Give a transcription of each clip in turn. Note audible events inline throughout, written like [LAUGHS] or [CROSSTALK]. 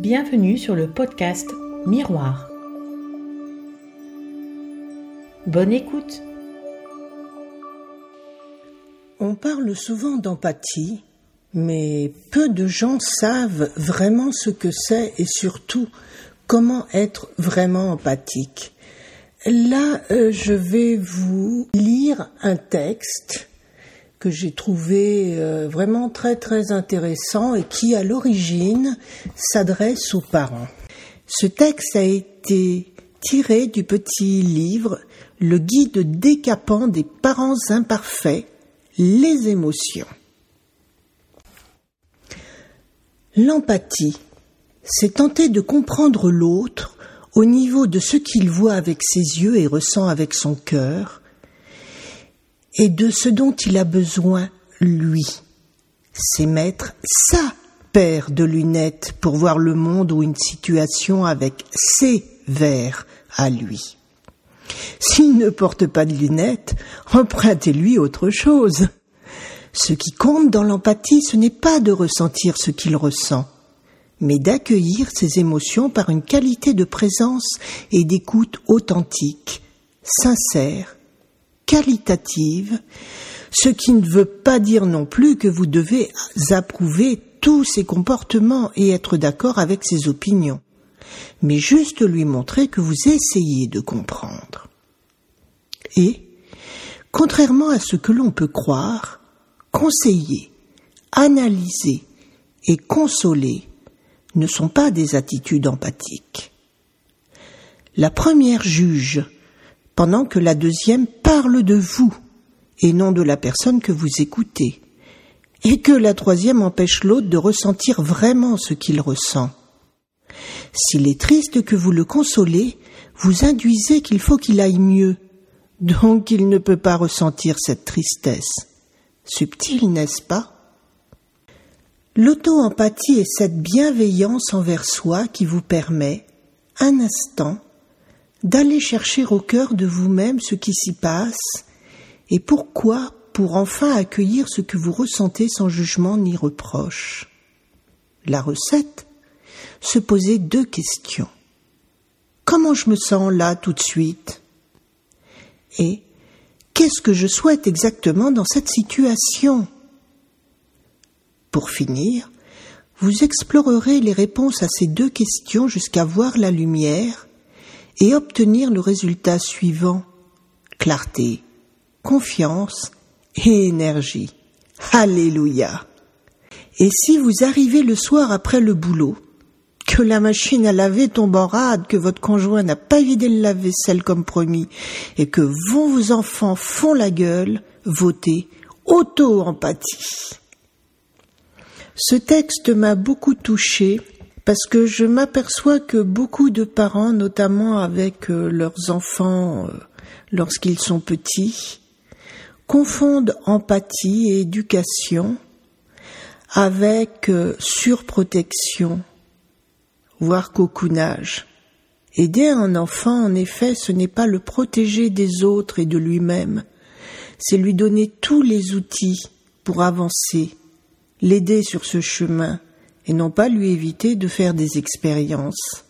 Bienvenue sur le podcast Miroir. Bonne écoute. On parle souvent d'empathie, mais peu de gens savent vraiment ce que c'est et surtout comment être vraiment empathique. Là, euh, je vais vous lire un texte que j'ai trouvé euh, vraiment très très intéressant et qui à l'origine s'adresse aux parents. Ce texte a été tiré du petit livre Le guide décapant des parents imparfaits, les émotions. L'empathie, c'est tenter de comprendre l'autre au niveau de ce qu'il voit avec ses yeux et ressent avec son cœur, et de ce dont il a besoin, lui. C'est mettre sa paire de lunettes pour voir le monde ou une situation avec ses verres à lui. S'il ne porte pas de lunettes, empruntez-lui autre chose. Ce qui compte dans l'empathie, ce n'est pas de ressentir ce qu'il ressent, mais d'accueillir ses émotions par une qualité de présence et d'écoute authentique, sincère, qualitative, ce qui ne veut pas dire non plus que vous devez approuver tous ses comportements et être d'accord avec ses opinions, mais juste lui montrer que vous essayez de comprendre. Et, contrairement à ce que l'on peut croire, conseiller, analyser et consoler ne sont pas des attitudes empathiques. La première juge pendant que la deuxième parle de vous et non de la personne que vous écoutez, et que la troisième empêche l'autre de ressentir vraiment ce qu'il ressent. S'il est triste que vous le consolez, vous induisez qu'il faut qu'il aille mieux, donc il ne peut pas ressentir cette tristesse. Subtil, n'est-ce pas? L'auto-empathie est cette bienveillance envers soi qui vous permet, un instant, d'aller chercher au cœur de vous-même ce qui s'y passe et pourquoi pour enfin accueillir ce que vous ressentez sans jugement ni reproche. La recette Se poser deux questions. Comment je me sens là tout de suite? Et qu'est-ce que je souhaite exactement dans cette situation? Pour finir, vous explorerez les réponses à ces deux questions jusqu'à voir la lumière et obtenir le résultat suivant clarté, confiance et énergie. Alléluia. Et si vous arrivez le soir après le boulot, que la machine à laver tombe en rade, que votre conjoint n'a pas vidé le lave-vaisselle comme promis, et que vos, enfants font la gueule, votez auto-empathie. Ce texte m'a beaucoup touché parce que je m'aperçois que beaucoup de parents, notamment avec euh, leurs enfants euh, lorsqu'ils sont petits, confondent empathie et éducation avec euh, surprotection, voire cocoonage. Aider un enfant, en effet, ce n'est pas le protéger des autres et de lui-même, c'est lui donner tous les outils pour avancer, l'aider sur ce chemin, et non pas lui éviter de faire des expériences.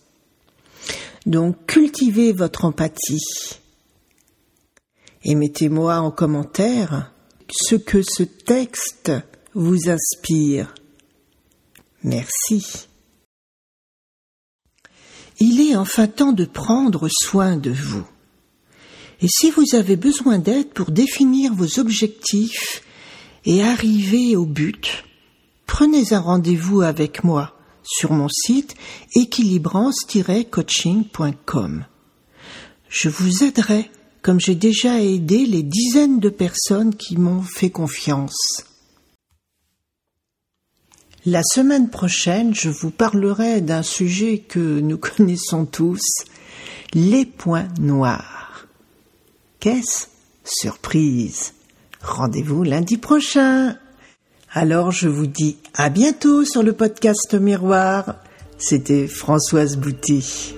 Donc cultivez votre empathie et mettez-moi en commentaire ce que ce texte vous inspire. Merci. Il est enfin temps de prendre soin de vous. Et si vous avez besoin d'aide pour définir vos objectifs et arriver au but, prenez un rendez-vous avec moi sur mon site équilibrance-coaching.com. Je vous aiderai comme j'ai déjà aidé les dizaines de personnes qui m'ont fait confiance. La semaine prochaine, je vous parlerai d'un sujet que nous [LAUGHS] connaissons tous, les points noirs. Qu'est-ce? Surprise. Rendez-vous lundi prochain. Alors je vous dis à bientôt sur le podcast Miroir. C'était Françoise Bouty.